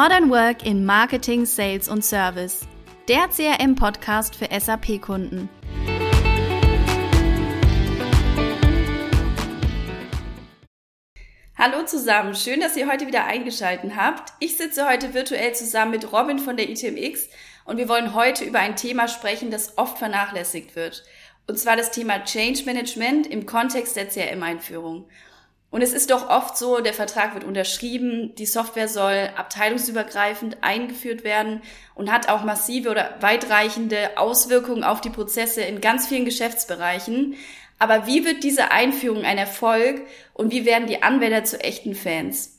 Modern Work in Marketing, Sales und Service. Der CRM-Podcast für SAP-Kunden. Hallo zusammen, schön, dass ihr heute wieder eingeschaltet habt. Ich sitze heute virtuell zusammen mit Robin von der ITMX und wir wollen heute über ein Thema sprechen, das oft vernachlässigt wird. Und zwar das Thema Change Management im Kontext der CRM-Einführung. Und es ist doch oft so, der Vertrag wird unterschrieben, die Software soll abteilungsübergreifend eingeführt werden und hat auch massive oder weitreichende Auswirkungen auf die Prozesse in ganz vielen Geschäftsbereichen. Aber wie wird diese Einführung ein Erfolg und wie werden die Anwender zu echten Fans?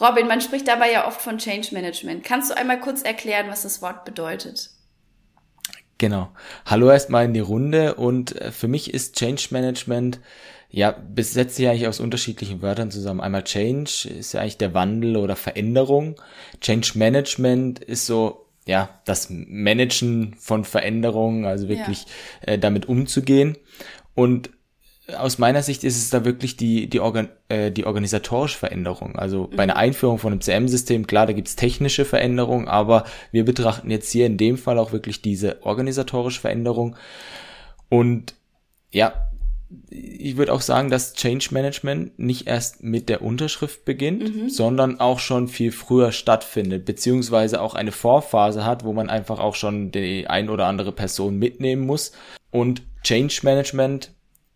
Robin, man spricht dabei ja oft von Change Management. Kannst du einmal kurz erklären, was das Wort bedeutet? Genau. Hallo erstmal in die Runde und äh, für mich ist Change Management ja, besetzt sich eigentlich aus unterschiedlichen Wörtern zusammen. Einmal Change ist ja eigentlich der Wandel oder Veränderung. Change Management ist so, ja, das Managen von Veränderungen, also wirklich ja. äh, damit umzugehen. Und aus meiner Sicht ist es da wirklich die, die, Organ, äh, die organisatorische Veränderung. Also mhm. bei einer Einführung von einem CM-System, klar, da gibt's technische Veränderungen, aber wir betrachten jetzt hier in dem Fall auch wirklich diese organisatorische Veränderung. Und ja, ich würde auch sagen, dass Change Management nicht erst mit der Unterschrift beginnt, mhm. sondern auch schon viel früher stattfindet, beziehungsweise auch eine Vorphase hat, wo man einfach auch schon die ein oder andere Person mitnehmen muss. Und Change Management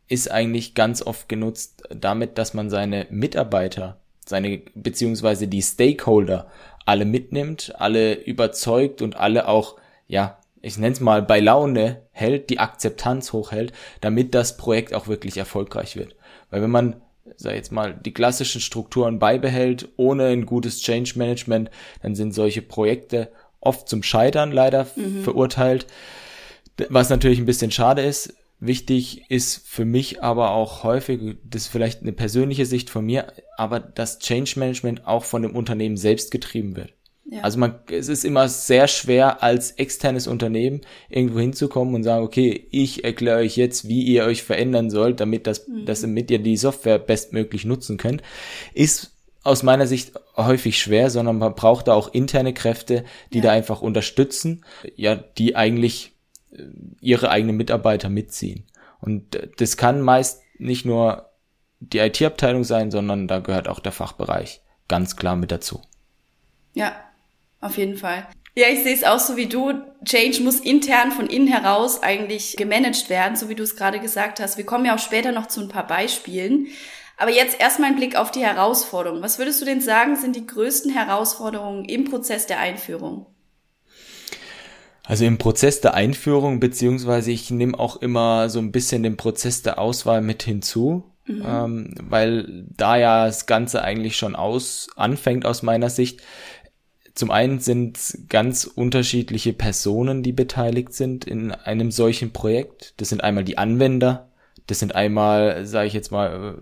ist eigentlich ganz oft genutzt damit, dass man seine Mitarbeiter, seine, beziehungsweise die Stakeholder alle mitnimmt, alle überzeugt und alle auch, ja, ich nenne es mal, bei Laune hält, die Akzeptanz hochhält, damit das Projekt auch wirklich erfolgreich wird. Weil wenn man, sag jetzt mal, die klassischen Strukturen beibehält, ohne ein gutes Change Management, dann sind solche Projekte oft zum Scheitern leider mhm. verurteilt. Was natürlich ein bisschen schade ist. Wichtig ist für mich aber auch häufig, das ist vielleicht eine persönliche Sicht von mir, aber dass Change Management auch von dem Unternehmen selbst getrieben wird. Ja. Also man, es ist immer sehr schwer, als externes Unternehmen irgendwo hinzukommen und sagen, okay, ich erkläre euch jetzt, wie ihr euch verändern sollt, damit das, mhm. dass, damit ihr die Software bestmöglich nutzen könnt, ist aus meiner Sicht häufig schwer, sondern man braucht da auch interne Kräfte, die ja. da einfach unterstützen, ja, die eigentlich äh, ihre eigenen Mitarbeiter mitziehen. Und das kann meist nicht nur die IT-Abteilung sein, sondern da gehört auch der Fachbereich ganz klar mit dazu. Ja, auf jeden Fall. Ja, ich sehe es auch so wie du. Change muss intern von innen heraus eigentlich gemanagt werden, so wie du es gerade gesagt hast. Wir kommen ja auch später noch zu ein paar Beispielen. Aber jetzt erstmal ein Blick auf die Herausforderungen. Was würdest du denn sagen, sind die größten Herausforderungen im Prozess der Einführung? Also im Prozess der Einführung, beziehungsweise ich nehme auch immer so ein bisschen den Prozess der Auswahl mit hinzu, mhm. ähm, weil da ja das Ganze eigentlich schon aus anfängt aus meiner Sicht. Zum einen sind ganz unterschiedliche Personen, die beteiligt sind in einem solchen Projekt. Das sind einmal die Anwender, das sind einmal, sage ich jetzt mal,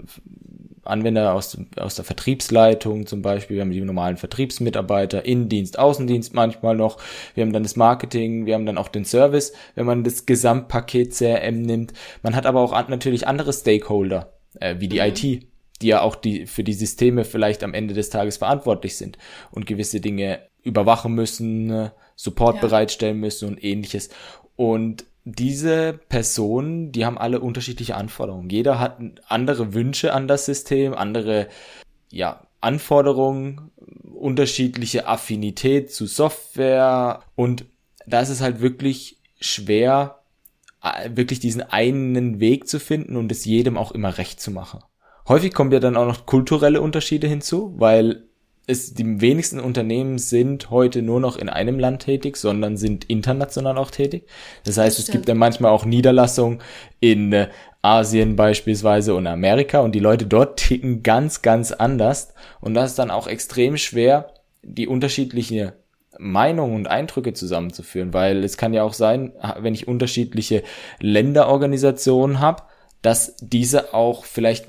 Anwender aus, aus der Vertriebsleitung zum Beispiel, wir haben die normalen Vertriebsmitarbeiter, Innendienst, Außendienst manchmal noch, wir haben dann das Marketing, wir haben dann auch den Service, wenn man das Gesamtpaket CRM nimmt. Man hat aber auch an, natürlich andere Stakeholder, äh, wie die mhm. IT, die ja auch die, für die Systeme vielleicht am Ende des Tages verantwortlich sind und gewisse Dinge überwachen müssen, Support ja. bereitstellen müssen und ähnliches. Und diese Personen, die haben alle unterschiedliche Anforderungen. Jeder hat andere Wünsche an das System, andere, ja, Anforderungen, unterschiedliche Affinität zu Software und da ist es halt wirklich schwer, wirklich diesen einen Weg zu finden und es jedem auch immer recht zu machen. Häufig kommen ja dann auch noch kulturelle Unterschiede hinzu, weil es die wenigsten Unternehmen sind heute nur noch in einem Land tätig, sondern sind international auch tätig. Das heißt, das es gibt dann manchmal auch Niederlassungen in äh, Asien beispielsweise und Amerika und die Leute dort ticken ganz, ganz anders. Und das ist dann auch extrem schwer, die unterschiedlichen Meinungen und Eindrücke zusammenzuführen, weil es kann ja auch sein, wenn ich unterschiedliche Länderorganisationen habe, dass diese auch vielleicht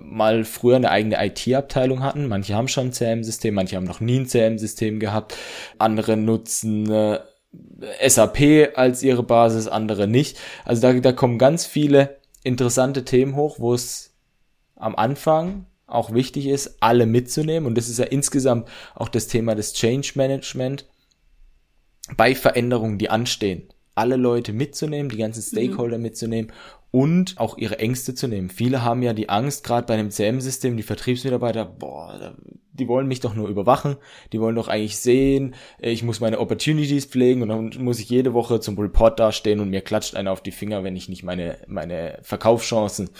mal früher eine eigene IT-Abteilung hatten. Manche haben schon ein CRM-System, manche haben noch nie ein CRM-System gehabt. Andere nutzen äh, SAP als ihre Basis, andere nicht. Also da, da kommen ganz viele interessante Themen hoch, wo es am Anfang auch wichtig ist, alle mitzunehmen. Und das ist ja insgesamt auch das Thema des Change Management bei Veränderungen, die anstehen. Alle Leute mitzunehmen, die ganzen mhm. Stakeholder mhm. mitzunehmen und auch ihre Ängste zu nehmen. Viele haben ja die Angst, gerade bei einem CM-System, die Vertriebsmitarbeiter, boah, die wollen mich doch nur überwachen, die wollen doch eigentlich sehen, ich muss meine Opportunities pflegen und dann muss ich jede Woche zum Report dastehen und mir klatscht einer auf die Finger, wenn ich nicht meine, meine Verkaufschancen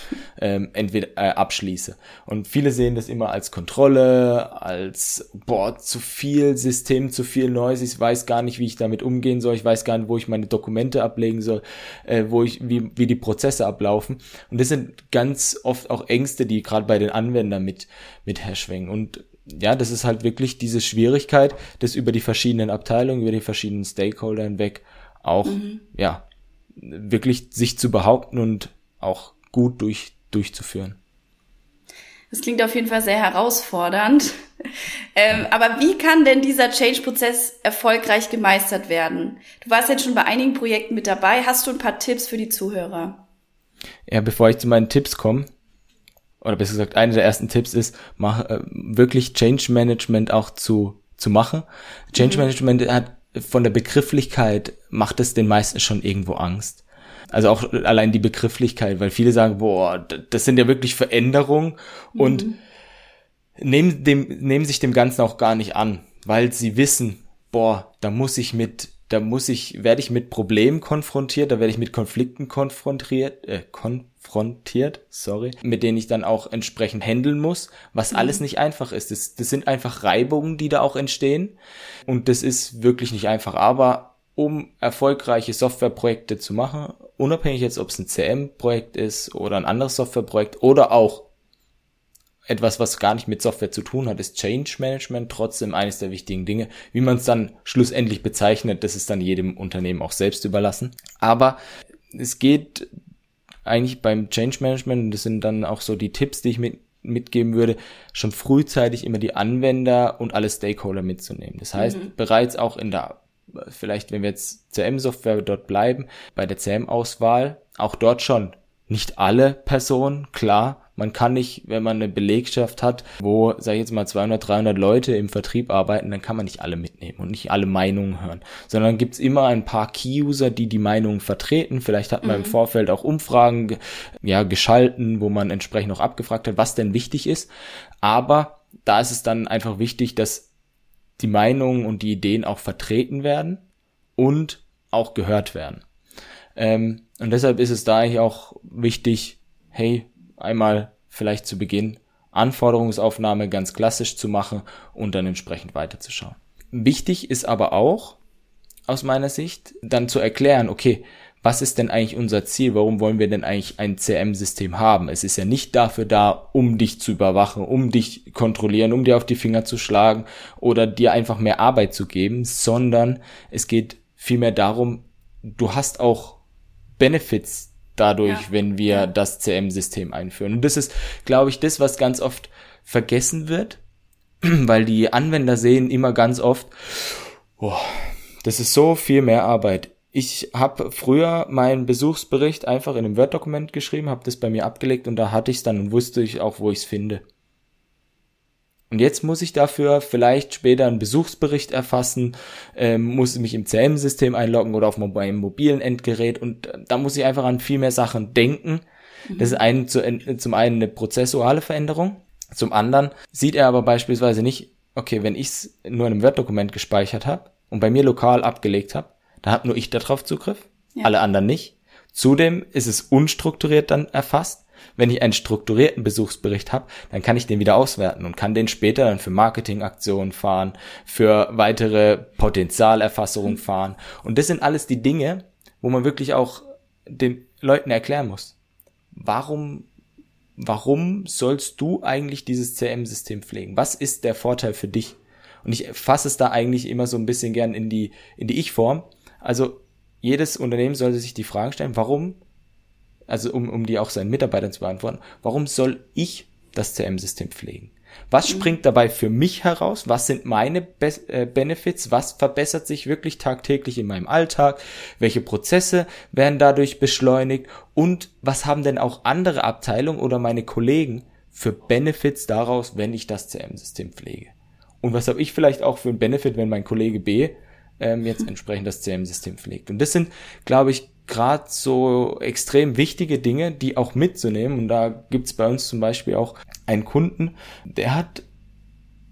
ähm, entweder äh, abschließe. Und viele sehen das immer als Kontrolle, als boah, zu viel System, zu viel Neues, ich weiß gar nicht, wie ich damit umgehen soll, ich weiß gar nicht, wo ich meine Dokumente ablegen soll, äh, wo ich, wie, wie die Prozesse ablaufen. Und das sind ganz oft auch Ängste, die gerade bei den Anwendern mit, mit herschwingen. Und ja, das ist halt wirklich diese Schwierigkeit, das über die verschiedenen Abteilungen, über die verschiedenen Stakeholder hinweg auch, mhm. ja, wirklich sich zu behaupten und auch gut durch, durchzuführen. Das klingt auf jeden Fall sehr herausfordernd. ähm, aber wie kann denn dieser Change-Prozess erfolgreich gemeistert werden? Du warst jetzt schon bei einigen Projekten mit dabei. Hast du ein paar Tipps für die Zuhörer? Ja, bevor ich zu meinen Tipps komme, oder besser gesagt, einer der ersten Tipps ist, mach, äh, wirklich Change Management auch zu, zu machen. Change mhm. Management hat von der Begrifflichkeit macht es den meisten schon irgendwo Angst. Also auch allein die Begrifflichkeit, weil viele sagen, boah, das sind ja wirklich Veränderungen mhm. und nehmen, dem, nehmen sich dem Ganzen auch gar nicht an, weil sie wissen, boah, da muss ich mit da muss ich, werde ich mit Problemen konfrontiert, da werde ich mit Konflikten konfrontiert, äh, konfrontiert, sorry, mit denen ich dann auch entsprechend handeln muss, was mhm. alles nicht einfach ist. Das, das sind einfach Reibungen, die da auch entstehen und das ist wirklich nicht einfach, aber um erfolgreiche Softwareprojekte zu machen, unabhängig jetzt, ob es ein CM-Projekt ist oder ein anderes Softwareprojekt oder auch etwas, was gar nicht mit Software zu tun hat, ist Change Management trotzdem eines der wichtigen Dinge. Wie man es dann schlussendlich bezeichnet, das ist dann jedem Unternehmen auch selbst überlassen. Aber es geht eigentlich beim Change Management, und das sind dann auch so die Tipps, die ich mit, mitgeben würde, schon frühzeitig immer die Anwender und alle Stakeholder mitzunehmen. Das heißt, mhm. bereits auch in der, vielleicht wenn wir jetzt CM-Software dort bleiben, bei der CM-Auswahl, auch dort schon nicht alle Personen, klar, man kann nicht, wenn man eine Belegschaft hat, wo, sag ich jetzt mal, 200, 300 Leute im Vertrieb arbeiten, dann kann man nicht alle mitnehmen und nicht alle Meinungen hören, sondern gibt's immer ein paar Key-User, die die Meinungen vertreten. Vielleicht hat man mhm. im Vorfeld auch Umfragen ja, geschalten, wo man entsprechend auch abgefragt hat, was denn wichtig ist. Aber da ist es dann einfach wichtig, dass die Meinungen und die Ideen auch vertreten werden und auch gehört werden. Ähm, und deshalb ist es da eigentlich auch wichtig, hey, einmal vielleicht zu Beginn Anforderungsaufnahme ganz klassisch zu machen und dann entsprechend weiterzuschauen. Wichtig ist aber auch, aus meiner Sicht, dann zu erklären, okay, was ist denn eigentlich unser Ziel? Warum wollen wir denn eigentlich ein CM-System haben? Es ist ja nicht dafür da, um dich zu überwachen, um dich kontrollieren, um dir auf die Finger zu schlagen oder dir einfach mehr Arbeit zu geben, sondern es geht vielmehr darum, du hast auch Benefits dadurch, ja. wenn wir das CM-System einführen. Und das ist, glaube ich, das, was ganz oft vergessen wird, weil die Anwender sehen immer ganz oft, oh, das ist so viel mehr Arbeit. Ich habe früher meinen Besuchsbericht einfach in einem Word-Dokument geschrieben, habe das bei mir abgelegt und da hatte ich es dann und wusste ich auch, wo ich es finde. Und jetzt muss ich dafür vielleicht später einen Besuchsbericht erfassen, ähm, muss mich im CM-System einloggen oder auf meinem mobilen Endgerät und äh, da muss ich einfach an viel mehr Sachen denken. Mhm. Das ist ein, zu, zum einen eine prozessuale Veränderung, zum anderen sieht er aber beispielsweise nicht, okay, wenn ich es nur in einem Word-Dokument gespeichert habe und bei mir lokal abgelegt habe, da habe nur ich darauf Zugriff, ja. alle anderen nicht. Zudem ist es unstrukturiert dann erfasst wenn ich einen strukturierten Besuchsbericht habe, dann kann ich den wieder auswerten und kann den später dann für Marketingaktionen fahren, für weitere Potenzialerfassungen fahren. Und das sind alles die Dinge, wo man wirklich auch den Leuten erklären muss. Warum, warum sollst du eigentlich dieses CM-System pflegen? Was ist der Vorteil für dich? Und ich fasse es da eigentlich immer so ein bisschen gern in die, in die Ich-Form. Also jedes Unternehmen sollte sich die Frage stellen, warum also um, um die auch seinen Mitarbeitern zu beantworten, warum soll ich das CM-System pflegen? Was mhm. springt dabei für mich heraus? Was sind meine Be äh, Benefits? Was verbessert sich wirklich tagtäglich in meinem Alltag? Welche Prozesse werden dadurch beschleunigt? Und was haben denn auch andere Abteilungen oder meine Kollegen für Benefits daraus, wenn ich das CM-System pflege? Und was habe ich vielleicht auch für einen Benefit, wenn mein Kollege B ähm, jetzt entsprechend das CM-System pflegt? Und das sind, glaube ich, gerade so extrem wichtige Dinge, die auch mitzunehmen. Und da gibt's bei uns zum Beispiel auch einen Kunden, der hat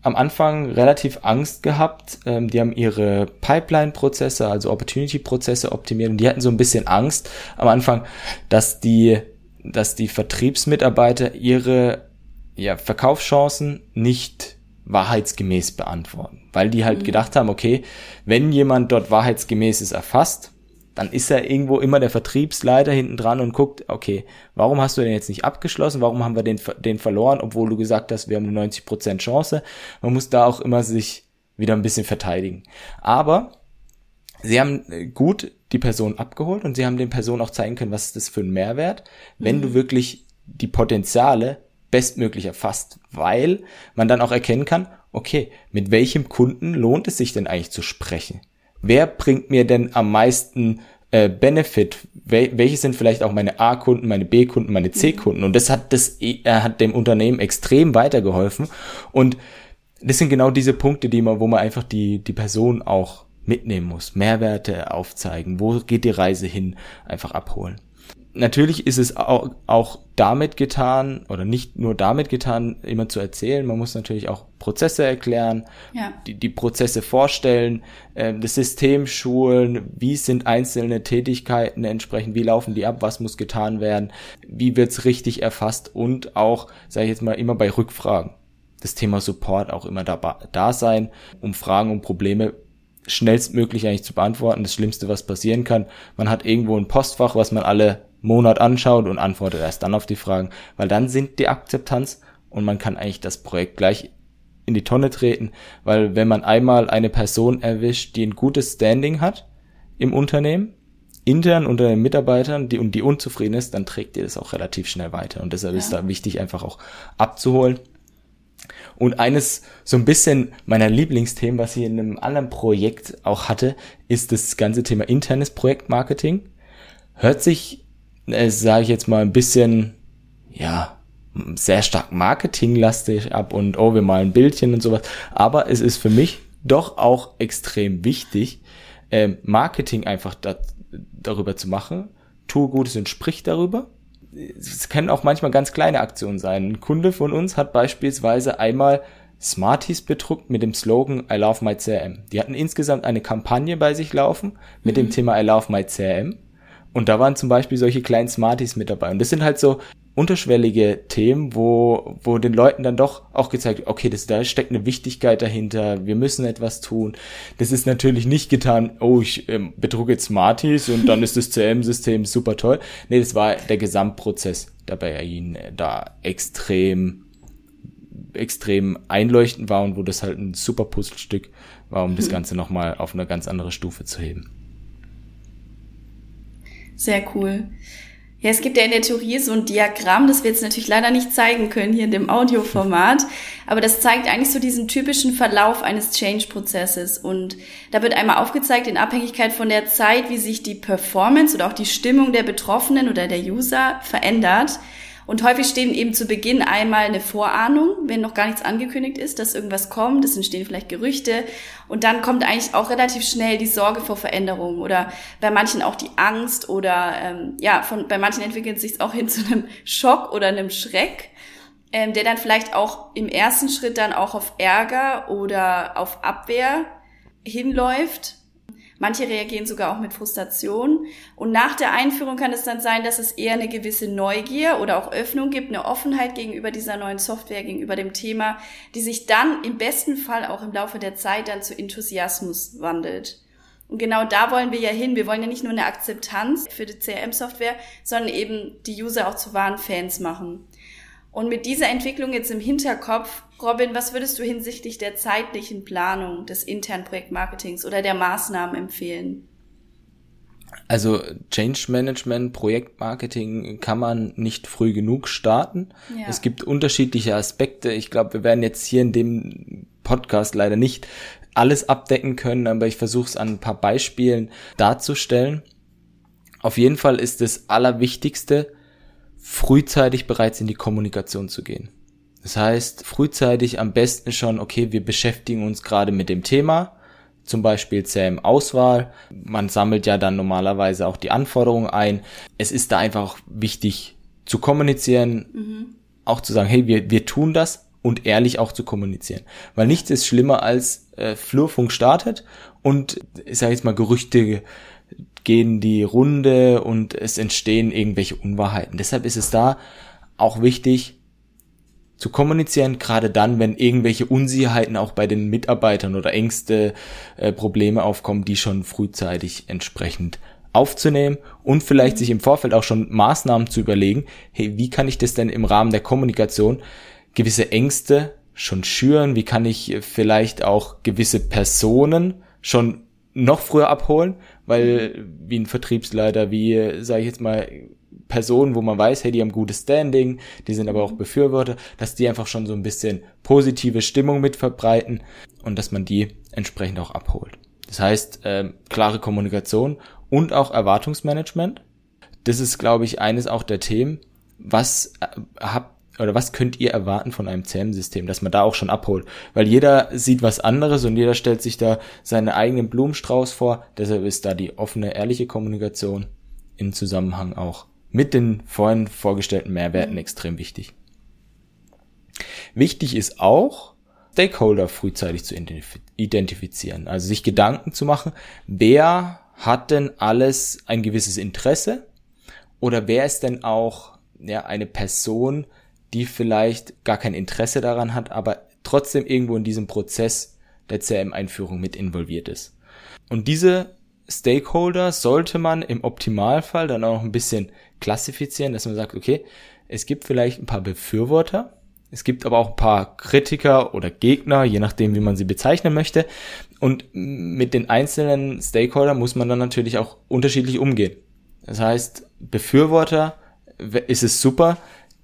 am Anfang relativ Angst gehabt. Ähm, die haben ihre Pipeline-Prozesse, also Opportunity-Prozesse optimiert und die hatten so ein bisschen Angst am Anfang, dass die, dass die Vertriebsmitarbeiter ihre ja, Verkaufschancen nicht wahrheitsgemäß beantworten, weil die halt mhm. gedacht haben, okay, wenn jemand dort wahrheitsgemäßes erfasst, dann ist er irgendwo immer der Vertriebsleiter hinten dran und guckt, okay, warum hast du den jetzt nicht abgeschlossen? Warum haben wir den, den verloren, obwohl du gesagt hast, wir haben eine 90% Chance? Man muss da auch immer sich wieder ein bisschen verteidigen. Aber sie haben äh, gut die Person abgeholt und sie haben den Personen auch zeigen können, was ist das für ein Mehrwert, wenn mhm. du wirklich die Potenziale bestmöglich erfasst, weil man dann auch erkennen kann, okay, mit welchem Kunden lohnt es sich denn eigentlich zu sprechen? Wer bringt mir denn am meisten äh, Benefit? Wel welche sind vielleicht auch meine A-Kunden, meine B-Kunden, meine C-Kunden? Und das hat das äh, hat dem Unternehmen extrem weitergeholfen. Und das sind genau diese Punkte, die man, wo man einfach die die Person auch mitnehmen muss, Mehrwerte aufzeigen, wo geht die Reise hin, einfach abholen natürlich ist es auch, auch damit getan oder nicht nur damit getan, immer zu erzählen. Man muss natürlich auch Prozesse erklären, ja. die, die Prozesse vorstellen, äh, das System schulen, wie sind einzelne Tätigkeiten entsprechend, wie laufen die ab, was muss getan werden, wie wird's richtig erfasst und auch, sage ich jetzt mal, immer bei Rückfragen. Das Thema Support auch immer da, da sein, um Fragen und Probleme schnellstmöglich eigentlich zu beantworten. Das Schlimmste, was passieren kann, man hat irgendwo ein Postfach, was man alle Monat anschaut und antwortet erst dann auf die Fragen, weil dann sind die Akzeptanz und man kann eigentlich das Projekt gleich in die Tonne treten, weil wenn man einmal eine Person erwischt, die ein gutes Standing hat im Unternehmen, intern unter den Mitarbeitern, die und die unzufrieden ist, dann trägt ihr das auch relativ schnell weiter und deshalb ja. ist da wichtig einfach auch abzuholen. Und eines so ein bisschen meiner Lieblingsthemen, was ich in einem anderen Projekt auch hatte, ist das ganze Thema internes Projektmarketing. Hört sich sage ich jetzt mal, ein bisschen, ja, sehr stark marketinglastig ab und oh, wir malen Bildchen und sowas. Aber es ist für mich doch auch extrem wichtig, äh, Marketing einfach da, darüber zu machen. Tue Gutes und sprich darüber. Es können auch manchmal ganz kleine Aktionen sein. Ein Kunde von uns hat beispielsweise einmal Smarties bedruckt mit dem Slogan I love my CRM. Die hatten insgesamt eine Kampagne bei sich laufen mit mhm. dem Thema I love my CRM. Und da waren zum Beispiel solche kleinen Smarties mit dabei. Und das sind halt so unterschwellige Themen, wo, wo den Leuten dann doch auch gezeigt, okay, das, da steckt eine Wichtigkeit dahinter, wir müssen etwas tun. Das ist natürlich nicht getan, oh, ich ähm, bedrucke jetzt Smarties und dann ist das CM-System super toll. Nee, das war der Gesamtprozess dabei ihnen äh, da extrem extrem einleuchtend war und wo das halt ein super Puzzlestück war, um das hm. Ganze nochmal auf eine ganz andere Stufe zu heben. Sehr cool. Ja, es gibt ja in der Theorie so ein Diagramm, das wir jetzt natürlich leider nicht zeigen können hier in dem Audioformat, aber das zeigt eigentlich so diesen typischen Verlauf eines Change-Prozesses und da wird einmal aufgezeigt in Abhängigkeit von der Zeit, wie sich die Performance oder auch die Stimmung der Betroffenen oder der User verändert. Und häufig stehen eben zu Beginn einmal eine Vorahnung, wenn noch gar nichts angekündigt ist, dass irgendwas kommt. Es entstehen vielleicht Gerüchte. Und dann kommt eigentlich auch relativ schnell die Sorge vor Veränderungen oder bei manchen auch die Angst oder ähm, ja, von, bei manchen entwickelt sich auch hin zu einem Schock oder einem Schreck. Ähm, der dann vielleicht auch im ersten Schritt dann auch auf Ärger oder auf Abwehr hinläuft Manche reagieren sogar auch mit Frustration. Und nach der Einführung kann es dann sein, dass es eher eine gewisse Neugier oder auch Öffnung gibt, eine Offenheit gegenüber dieser neuen Software, gegenüber dem Thema, die sich dann im besten Fall auch im Laufe der Zeit dann zu Enthusiasmus wandelt. Und genau da wollen wir ja hin. Wir wollen ja nicht nur eine Akzeptanz für die CRM-Software, sondern eben die User auch zu wahren Fans machen. Und mit dieser Entwicklung jetzt im Hinterkopf, Robin, was würdest du hinsichtlich der zeitlichen Planung des internen Projektmarketings oder der Maßnahmen empfehlen? Also Change Management, Projektmarketing kann man nicht früh genug starten. Ja. Es gibt unterschiedliche Aspekte. Ich glaube, wir werden jetzt hier in dem Podcast leider nicht alles abdecken können, aber ich versuche es an ein paar Beispielen darzustellen. Auf jeden Fall ist das Allerwichtigste, frühzeitig bereits in die Kommunikation zu gehen. Das heißt, frühzeitig am besten schon, okay, wir beschäftigen uns gerade mit dem Thema, zum Beispiel CM-Auswahl. Man sammelt ja dann normalerweise auch die Anforderungen ein. Es ist da einfach wichtig zu kommunizieren, mhm. auch zu sagen, hey, wir, wir tun das und ehrlich auch zu kommunizieren. Weil nichts ist schlimmer als äh, Flurfunk startet und ich sage jetzt mal Gerüchte gehen die Runde und es entstehen irgendwelche Unwahrheiten. Deshalb ist es da auch wichtig zu kommunizieren, gerade dann, wenn irgendwelche Unsicherheiten auch bei den Mitarbeitern oder Ängste, äh, Probleme aufkommen, die schon frühzeitig entsprechend aufzunehmen und vielleicht sich im Vorfeld auch schon Maßnahmen zu überlegen, hey, wie kann ich das denn im Rahmen der Kommunikation gewisse Ängste schon schüren, wie kann ich vielleicht auch gewisse Personen schon noch früher abholen, weil wie ein Vertriebsleiter, wie sage ich jetzt mal Personen, wo man weiß, hey, die haben gutes Standing, die sind aber auch Befürworter, dass die einfach schon so ein bisschen positive Stimmung mit verbreiten und dass man die entsprechend auch abholt. Das heißt, äh, klare Kommunikation und auch Erwartungsmanagement. Das ist, glaube ich, eines auch der Themen. Was äh, habt oder was könnt ihr erwarten von einem CM-System, dass man da auch schon abholt? Weil jeder sieht was anderes und jeder stellt sich da seinen eigenen Blumenstrauß vor. Deshalb ist da die offene, ehrliche Kommunikation in Zusammenhang auch mit den vorhin vorgestellten Mehrwerten mhm. extrem wichtig. Wichtig ist auch, Stakeholder frühzeitig zu identifizieren, also sich Gedanken zu machen, wer hat denn alles ein gewisses Interesse oder wer ist denn auch ja, eine Person, die vielleicht gar kein Interesse daran hat, aber trotzdem irgendwo in diesem Prozess der CRM-Einführung mit involviert ist. Und diese Stakeholder sollte man im Optimalfall dann auch ein bisschen klassifizieren, dass man sagt, okay, es gibt vielleicht ein paar Befürworter, es gibt aber auch ein paar Kritiker oder Gegner, je nachdem, wie man sie bezeichnen möchte. Und mit den einzelnen Stakeholder muss man dann natürlich auch unterschiedlich umgehen. Das heißt, Befürworter ist es super,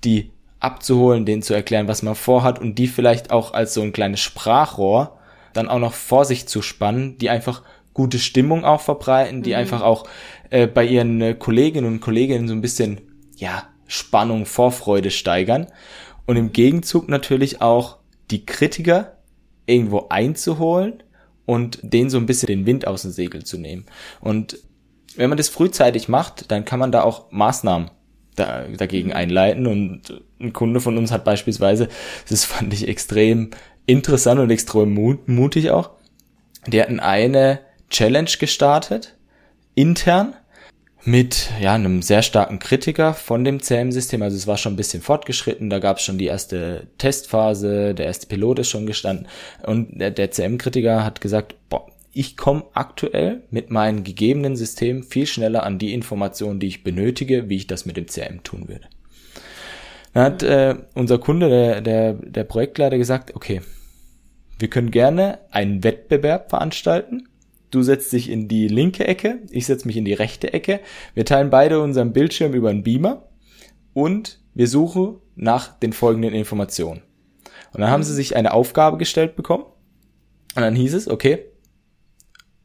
die abzuholen, denen zu erklären, was man vorhat und die vielleicht auch als so ein kleines Sprachrohr dann auch noch vor sich zu spannen, die einfach gute Stimmung auch verbreiten, die mhm. einfach auch äh, bei ihren äh, Kolleginnen und Kollegen so ein bisschen, ja, Spannung, Vorfreude steigern und im Gegenzug natürlich auch die Kritiker irgendwo einzuholen und denen so ein bisschen den Wind aus dem Segel zu nehmen. Und wenn man das frühzeitig macht, dann kann man da auch Maßnahmen da, dagegen mhm. einleiten. Und ein Kunde von uns hat beispielsweise, das fand ich extrem interessant und extrem mutig auch, die hatten eine Challenge gestartet, intern, mit ja einem sehr starken Kritiker von dem CM-System. Also es war schon ein bisschen fortgeschritten, da gab es schon die erste Testphase, der erste Pilot ist schon gestanden und der, der CM-Kritiker hat gesagt, boah, ich komme aktuell mit meinem gegebenen System viel schneller an die Informationen, die ich benötige, wie ich das mit dem CRM tun würde. Dann hat äh, unser Kunde, der, der, der Projektleiter, gesagt, okay, wir können gerne einen Wettbewerb veranstalten. Du setzt dich in die linke Ecke, ich setze mich in die rechte Ecke. Wir teilen beide unseren Bildschirm über einen Beamer und wir suchen nach den folgenden Informationen. Und dann haben sie sich eine Aufgabe gestellt bekommen. Und dann hieß es, okay,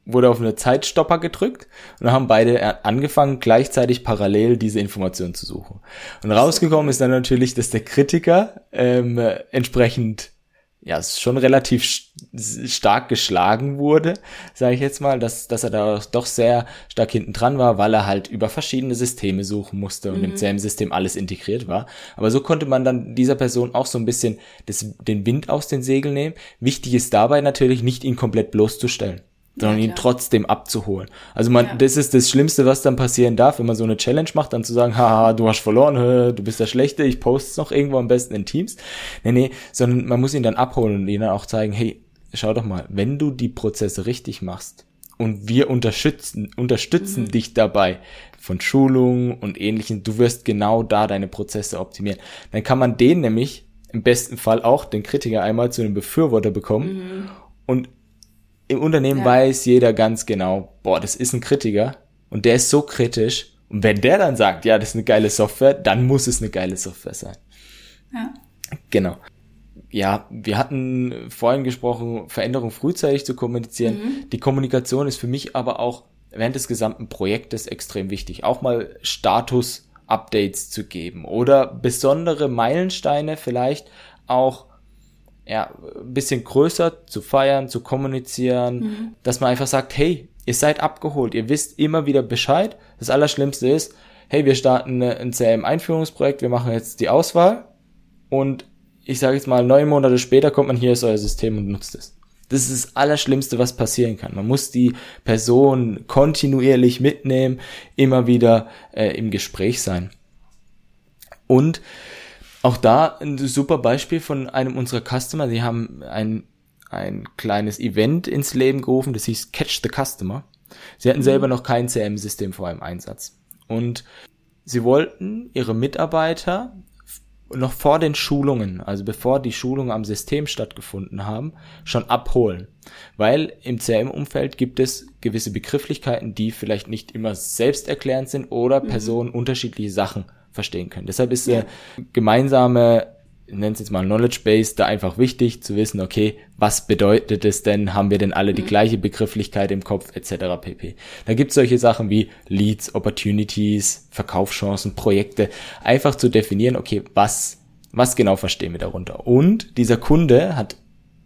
wurde auf eine Zeitstopper gedrückt und dann haben beide angefangen, gleichzeitig parallel diese Informationen zu suchen. Und rausgekommen ist dann natürlich, dass der Kritiker ähm, entsprechend ja, schon relativ stark geschlagen wurde, sage ich jetzt mal, dass, dass er da doch sehr stark hinten dran war, weil er halt über verschiedene Systeme suchen musste und mhm. im CM-System alles integriert war. Aber so konnte man dann dieser Person auch so ein bisschen das, den Wind aus den Segeln nehmen. Wichtig ist dabei natürlich nicht, ihn komplett bloßzustellen sondern ja, ihn trotzdem abzuholen. Also man, ja. das ist das Schlimmste, was dann passieren darf, wenn man so eine Challenge macht, dann zu sagen, haha, du hast verloren, du bist der Schlechte, ich poste es noch irgendwo am besten in Teams. Nee, nee, sondern man muss ihn dann abholen und ihnen dann auch zeigen, hey, schau doch mal, wenn du die Prozesse richtig machst und wir unterstützen, unterstützen mhm. dich dabei von Schulungen und ähnlichen, du wirst genau da deine Prozesse optimieren. Dann kann man den nämlich im besten Fall auch den Kritiker einmal zu einem Befürworter bekommen mhm. und im Unternehmen ja. weiß jeder ganz genau, boah, das ist ein Kritiker und der ist so kritisch. Und wenn der dann sagt, ja, das ist eine geile Software, dann muss es eine geile Software sein. Ja. Genau. Ja, wir hatten vorhin gesprochen, Veränderung frühzeitig zu kommunizieren. Mhm. Die Kommunikation ist für mich aber auch während des gesamten Projektes extrem wichtig. Auch mal Status-Updates zu geben oder besondere Meilensteine vielleicht auch ja, ein bisschen größer zu feiern, zu kommunizieren, mhm. dass man einfach sagt, hey, ihr seid abgeholt, ihr wisst immer wieder Bescheid. Das Allerschlimmste ist, hey, wir starten ein CRM-Einführungsprojekt, wir machen jetzt die Auswahl und ich sage jetzt mal, neun Monate später kommt man hier ist euer System und nutzt es. Das ist das Allerschlimmste, was passieren kann. Man muss die Person kontinuierlich mitnehmen, immer wieder äh, im Gespräch sein. Und auch da ein super Beispiel von einem unserer Customer. Sie haben ein, ein kleines Event ins Leben gerufen, das hieß Catch the Customer. Sie hatten mhm. selber noch kein CM-System vor einem Einsatz. Und sie wollten ihre Mitarbeiter noch vor den Schulungen, also bevor die Schulungen am System stattgefunden haben, schon abholen. Weil im CM-Umfeld gibt es gewisse Begrifflichkeiten, die vielleicht nicht immer selbsterklärend sind oder mhm. Personen unterschiedliche Sachen verstehen können. Deshalb ist der gemeinsame, nennen es jetzt mal Knowledge Base, da einfach wichtig zu wissen, okay, was bedeutet es denn? Haben wir denn alle die mhm. gleiche Begrifflichkeit im Kopf, etc. pp. Da gibt es solche Sachen wie Leads, Opportunities, Verkaufschancen, Projekte, einfach zu definieren, okay, was, was genau verstehen wir darunter? Und dieser Kunde hat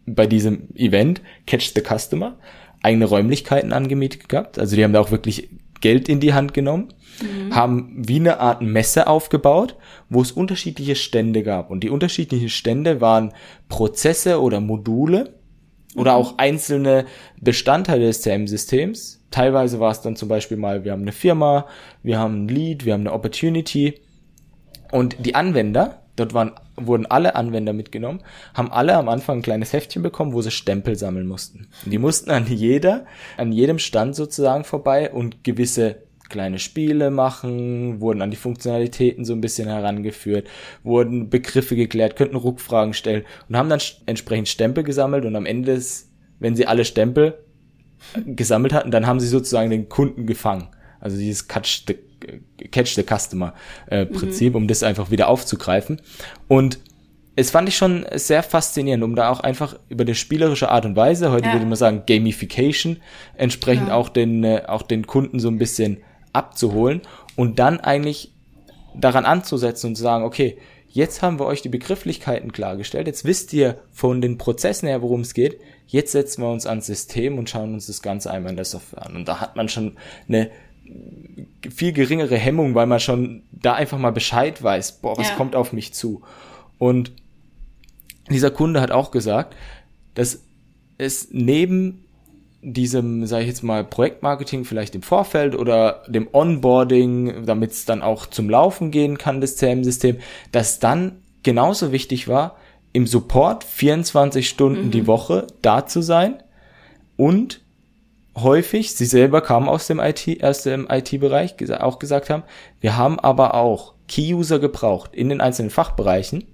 bei diesem Event Catch the Customer eigene Räumlichkeiten angemietet gehabt. Also die haben da auch wirklich Geld in die Hand genommen, mhm. haben wie eine Art Messe aufgebaut, wo es unterschiedliche Stände gab. Und die unterschiedlichen Stände waren Prozesse oder Module oder mhm. auch einzelne Bestandteile des CM-Systems. Teilweise war es dann zum Beispiel mal, wir haben eine Firma, wir haben ein Lead, wir haben eine Opportunity. Und die Anwender, dort waren, wurden alle Anwender mitgenommen, haben alle am Anfang ein kleines Heftchen bekommen, wo sie Stempel sammeln mussten. Und die mussten an jeder, an jedem Stand sozusagen vorbei und gewisse kleine Spiele machen, wurden an die Funktionalitäten so ein bisschen herangeführt, wurden Begriffe geklärt, könnten Rückfragen stellen und haben dann entsprechend Stempel gesammelt und am Ende, des, wenn sie alle Stempel gesammelt hatten, dann haben sie sozusagen den Kunden gefangen. Also dieses the, Catch the Customer äh, Prinzip, mhm. um das einfach wieder aufzugreifen. Und es fand ich schon sehr faszinierend, um da auch einfach über die spielerische Art und Weise, heute ja. würde man sagen Gamification, entsprechend ja. auch den äh, auch den Kunden so ein bisschen abzuholen und dann eigentlich daran anzusetzen und zu sagen, okay, jetzt haben wir euch die Begrifflichkeiten klargestellt, jetzt wisst ihr von den Prozessen her, worum es geht, jetzt setzen wir uns ans System und schauen uns das Ganze einmal in der Software an. Und da hat man schon eine viel geringere Hemmung, weil man schon da einfach mal Bescheid weiß, boah, was ja. kommt auf mich zu. Und dieser Kunde hat auch gesagt, dass es neben diesem, sage ich jetzt mal, Projektmarketing vielleicht im Vorfeld oder dem Onboarding, damit es dann auch zum Laufen gehen kann, das CM-System, dass dann genauso wichtig war, im Support 24 Stunden mhm. die Woche da zu sein und häufig, sie selber kamen aus dem IT, aus dem IT-Bereich, auch gesagt haben, wir haben aber auch Key-User gebraucht in den einzelnen Fachbereichen,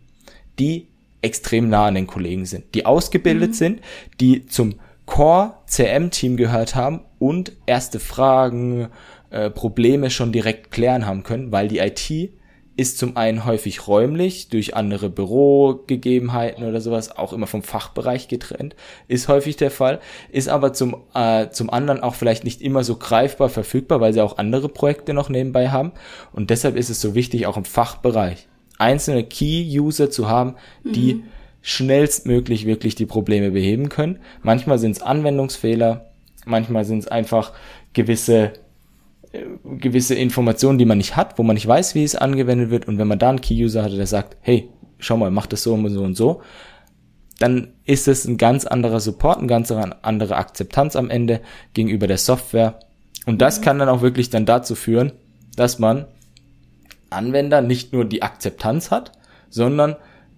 die extrem nah an den Kollegen sind, die ausgebildet mhm. sind, die zum Core-CM-Team gehört haben und erste Fragen, äh, Probleme schon direkt klären haben können, weil die IT ist zum einen häufig räumlich durch andere Bürogegebenheiten oder sowas auch immer vom Fachbereich getrennt, ist häufig der Fall, ist aber zum, äh, zum anderen auch vielleicht nicht immer so greifbar verfügbar, weil sie auch andere Projekte noch nebenbei haben und deshalb ist es so wichtig, auch im Fachbereich einzelne Key-User zu haben, die mhm schnellstmöglich wirklich die Probleme beheben können. Manchmal sind es Anwendungsfehler, manchmal sind es einfach gewisse gewisse Informationen, die man nicht hat, wo man nicht weiß, wie es angewendet wird. Und wenn man da einen Key-User hatte, der sagt, hey, schau mal, mach das so und so und so, dann ist es ein ganz anderer Support, eine ganz andere Akzeptanz am Ende gegenüber der Software. Und das mhm. kann dann auch wirklich dann dazu führen, dass man Anwender nicht nur die Akzeptanz hat, sondern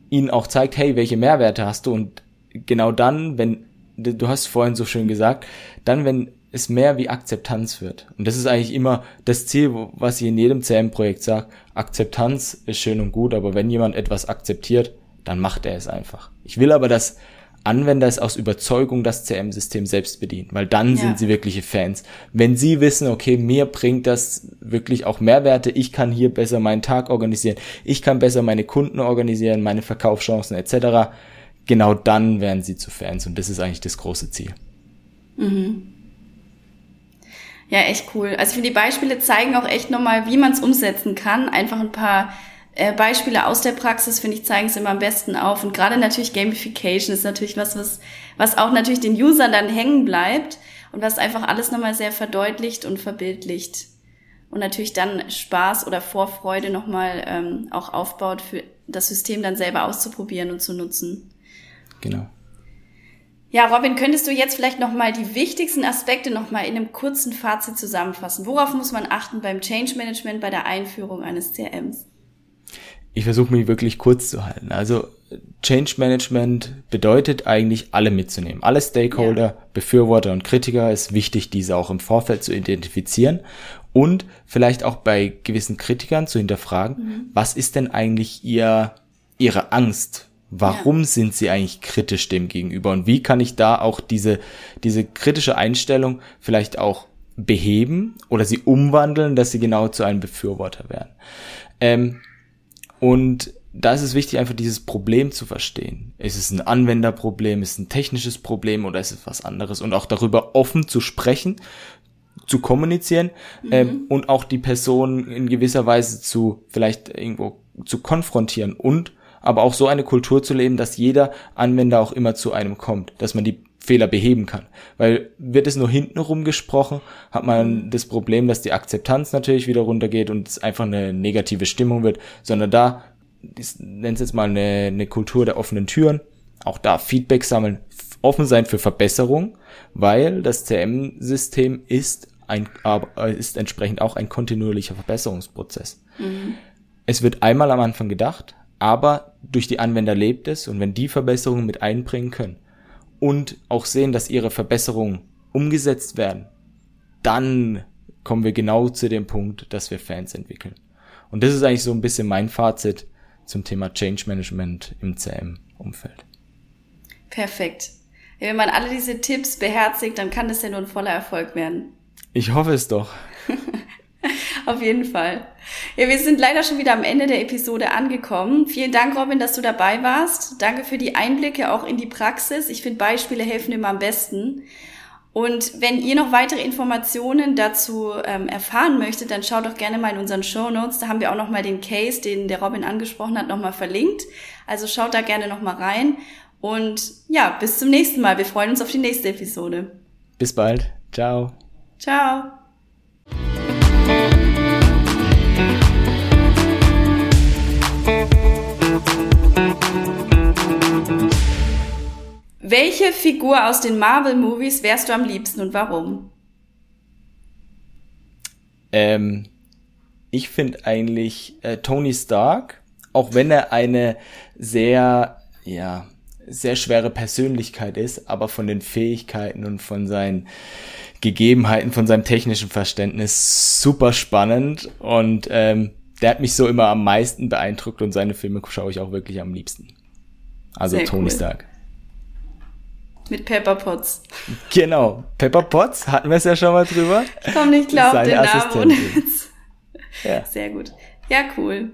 ihnen auch zeigt, hey, welche Mehrwerte hast du und genau dann, wenn, du hast vorhin so schön gesagt, dann, wenn es mehr wie Akzeptanz wird. Und das ist eigentlich immer das Ziel, was ich in jedem CM-Projekt sage. Akzeptanz ist schön und gut, aber wenn jemand etwas akzeptiert, dann macht er es einfach. Ich will aber, dass Anwender es aus Überzeugung das CM-System selbst bedienen, weil dann ja. sind sie wirkliche Fans. Wenn sie wissen, okay, mir bringt das wirklich auch Mehrwerte, ich kann hier besser meinen Tag organisieren, ich kann besser meine Kunden organisieren, meine Verkaufschancen etc., genau dann werden sie zu Fans und das ist eigentlich das große Ziel. Mhm. Ja, echt cool. Also ich finde, die Beispiele zeigen auch echt nochmal, wie man es umsetzen kann. Einfach ein paar äh, Beispiele aus der Praxis, finde ich, zeigen es immer am besten auf. Und gerade natürlich Gamification ist natürlich was, was, was auch natürlich den Usern dann hängen bleibt und was einfach alles nochmal sehr verdeutlicht und verbildlicht. Und natürlich dann Spaß oder Vorfreude nochmal ähm, auch aufbaut, für das System dann selber auszuprobieren und zu nutzen. Genau. Ja, Robin, könntest du jetzt vielleicht nochmal die wichtigsten Aspekte nochmal in einem kurzen Fazit zusammenfassen? Worauf muss man achten beim Change Management, bei der Einführung eines CRMs? Ich versuche mich wirklich kurz zu halten. Also Change Management bedeutet eigentlich alle mitzunehmen. Alle Stakeholder, ja. Befürworter und Kritiker ist wichtig, diese auch im Vorfeld zu identifizieren und vielleicht auch bei gewissen Kritikern zu hinterfragen, mhm. was ist denn eigentlich ihr, ihre Angst? Warum ja. sind sie eigentlich kritisch dem gegenüber? Und wie kann ich da auch diese, diese kritische Einstellung vielleicht auch beheben oder sie umwandeln, dass sie genau zu einem Befürworter werden? Ähm, und da ist es wichtig, einfach dieses Problem zu verstehen. Ist es ein Anwenderproblem, ist es ein technisches Problem oder ist es was anderes? Und auch darüber offen zu sprechen, zu kommunizieren mhm. ähm, und auch die Person in gewisser Weise zu vielleicht irgendwo zu konfrontieren und aber auch so eine Kultur zu leben, dass jeder Anwender auch immer zu einem kommt, dass man die Fehler beheben kann. Weil wird es nur hintenrum gesprochen, hat man das Problem, dass die Akzeptanz natürlich wieder runtergeht und es einfach eine negative Stimmung wird, sondern da, ich nenne es jetzt mal eine, eine Kultur der offenen Türen, auch da Feedback sammeln, offen sein für Verbesserung, weil das CM-System ist ein, ist entsprechend auch ein kontinuierlicher Verbesserungsprozess. Mhm. Es wird einmal am Anfang gedacht, aber durch die Anwender lebt es und wenn die Verbesserungen mit einbringen können und auch sehen, dass ihre Verbesserungen umgesetzt werden, dann kommen wir genau zu dem Punkt, dass wir Fans entwickeln. Und das ist eigentlich so ein bisschen mein Fazit zum Thema Change Management im CM-Umfeld. Perfekt. Wenn man alle diese Tipps beherzigt, dann kann das ja nur ein voller Erfolg werden. Ich hoffe es doch. Auf jeden Fall. Ja, wir sind leider schon wieder am Ende der Episode angekommen. Vielen Dank, Robin, dass du dabei warst. Danke für die Einblicke auch in die Praxis. Ich finde, Beispiele helfen immer am besten. Und wenn ihr noch weitere Informationen dazu ähm, erfahren möchtet, dann schaut doch gerne mal in unseren Show Notes. Da haben wir auch noch mal den Case, den der Robin angesprochen hat, noch mal verlinkt. Also schaut da gerne noch mal rein. Und ja, bis zum nächsten Mal. Wir freuen uns auf die nächste Episode. Bis bald. Ciao. Ciao. Welche Figur aus den Marvel-Movies wärst du am liebsten und warum? Ähm, ich finde eigentlich äh, Tony Stark, auch wenn er eine sehr, ja, sehr schwere Persönlichkeit ist, aber von den Fähigkeiten und von seinen Gegebenheiten, von seinem technischen Verständnis super spannend und ähm, der hat mich so immer am meisten beeindruckt und seine Filme schaue ich auch wirklich am liebsten. Also Sehr Tony cool. Stark. Mit Pepper Potts. Genau. Pepper Potts, hatten wir es ja schon mal drüber. Ich komme nicht klar auf den Namen. ja. Sehr gut. Ja, cool.